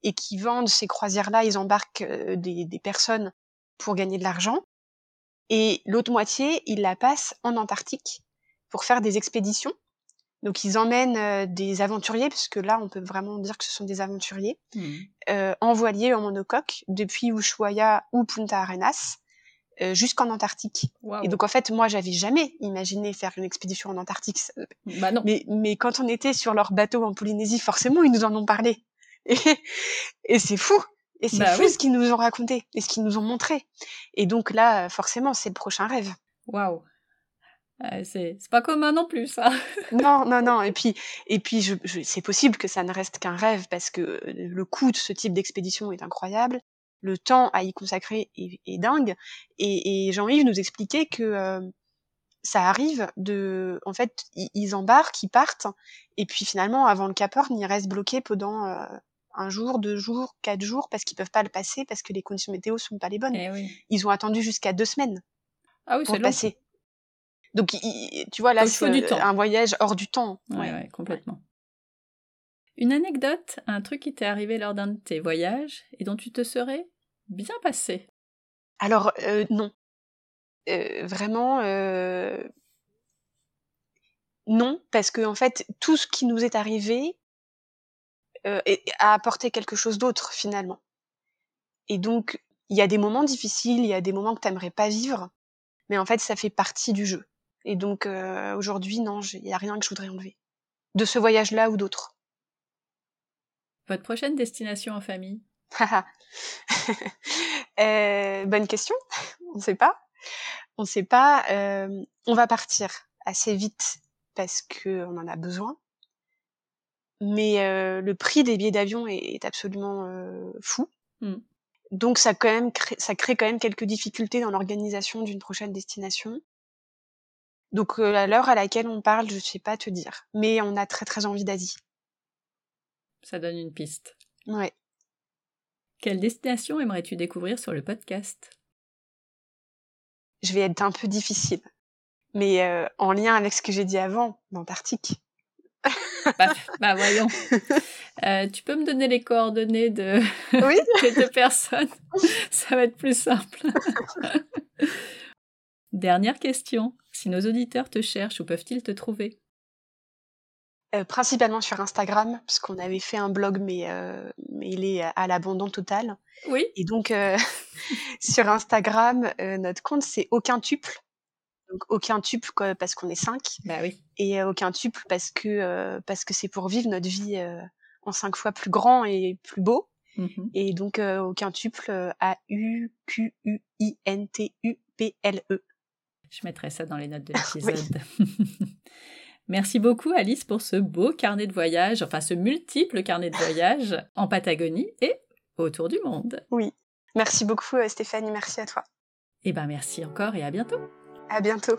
et qui vendent ces croisières-là. Ils embarquent euh, des, des personnes pour gagner de l'argent. Et l'autre moitié, ils la passent en Antarctique pour faire des expéditions. Donc ils emmènent des aventuriers, parce que là on peut vraiment dire que ce sont des aventuriers, euh, en voilier, en monocoque, depuis Ushuaia ou Punta Arenas, euh, jusqu'en Antarctique. Et donc en fait, moi j'avais jamais imaginé faire une expédition en Antarctique. Bah non. Mais, mais quand on était sur leur bateau en Polynésie, forcément ils nous en ont parlé. Et, et c'est fou. Et c'est Bah fou oui. ce qu'ils nous ont raconté et ce qu'ils nous ont montré. Et donc là, forcément, c'est le prochain rêve. Waouh. C'est pas commun non plus, ça. [laughs] Non, non, non. Et puis, et puis, je, je- c'est possible que ça ne reste qu'un rêve parce que le coût de ce type d'expédition est incroyable. Le temps à y consacrer est, est dingue. Et, et Jean-Yves nous expliquait que euh, ça arrive de, en fait, ils, embarquent, ils partent, et puis finalement, avant le Cap Horn, ils restent bloqués pendant euh, un jour, deux jours, quatre jours, parce qu'ils peuvent pas le passer, parce que les conditions météo sont pas les bonnes. Eh oui. Ils ont attendu jusqu'à deux semaines Ah oui, pour le long. passer. Donc, il- tu vois, là, c'est un voyage hors du temps. Ouais. ouais, complètement. Une anecdote, un truc qui t'est arrivé lors d'un de tes voyages et dont tu te serais bien passé. Alors, euh, non. Euh, vraiment, euh, non, parce que en fait, tout ce qui nous est arrivé a apporté quelque chose d'autre finalement. Et donc, il y a des moments difficiles, il y a des moments que t'aimerais pas vivre, mais en fait, ça fait partie du jeu. Et donc, aujourd'hui, non, il y a rien que je voudrais enlever de ce voyage-là ou d'autres. Votre prochaine destination en famille? [laughs] Euh, bonne question. On ne sait pas. On ne sait pas. Euh, on va partir assez vite parce que on en a besoin. Mais euh, le prix des billets d'avion est, est absolument fou. Mm. Donc ça quand même crée, ça crée quand même quelques difficultés dans l'organisation d'une prochaine destination. Donc à l'heure à laquelle on parle, je ne sais pas te dire. Mais on a très très envie d'Asie. Ça donne une piste. Ouais. Quelle destination aimerais-tu découvrir sur le podcast? Je vais être un peu difficile. Mais euh, en lien avec ce que j'ai dit avant, l'Antarctique. bah, [laughs] bah, voyons. Euh, tu peux me donner les coordonnées de Oui. [laughs] des deux personnes? Ça va être plus simple. [laughs] Dernière question. Si nos auditeurs te cherchent, où peuvent-ils te trouver? Euh, principalement sur Instagram, parce qu'on avait fait un blog, mais, euh, mais il est à l'abandon total. Oui. Et donc, euh, [laughs] sur Instagram, euh, notre compte, c'est aucun tuple. Donc, aucun tuple quoi, parce qu'on est cinq. Bah oui. Et aucun tuple parce que parce que c'est pour vivre notre vie en cinq fois plus grand et plus beau. Mhm. Et donc, aucun tuple, A-U-Q-U-I-N-T-U-P-L-E. Je mettrai ça dans les notes de [laughs] l'épisode. [laughs] Merci beaucoup Alice pour ce beau carnet de voyage, enfin ce multiple carnet de voyage en Patagonie et autour du monde. Oui. Merci beaucoup, euh, Stéphanie. Merci à toi. Eh ben merci encore et à bientôt. À bientôt.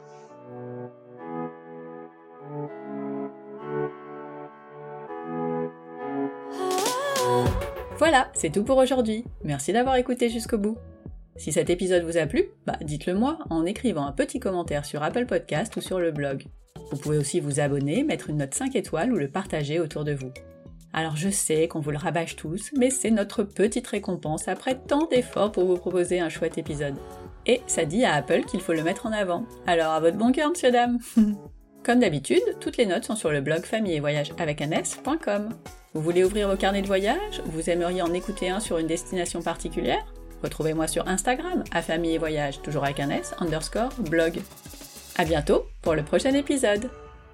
Voilà, c'est tout pour aujourd'hui. Merci d'avoir écouté jusqu'au bout. Si cet épisode vous a plu, bah dites-le moi en écrivant un petit commentaire sur Apple Podcast ou sur le blog. Vous pouvez aussi vous abonner, mettre une note 5 étoiles ou le partager autour de vous. Alors je sais qu'on vous le rabâche tous, mais c'est notre petite récompense après tant d'efforts pour vous proposer un chouette épisode. Et ça dit à Apple qu'il faut le mettre en avant. Alors à votre bon cœur, monsieur dame [laughs] Comme d'habitude, toutes les notes sont sur le blog famille et voyage avec un s.com. Vous voulez ouvrir vos carnets de voyage? Vous aimeriez en écouter un sur une destination particulière? Retrouvez-moi sur Instagram, à famille et voyage, toujours avec un s, underscore, blog. À bientôt pour le prochain épisode.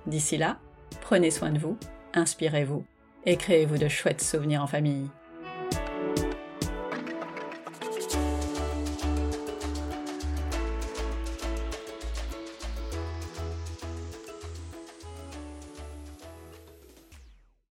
D'ici là, prenez soin de vous, inspirez-vous et créez-vous de chouettes souvenirs en famille.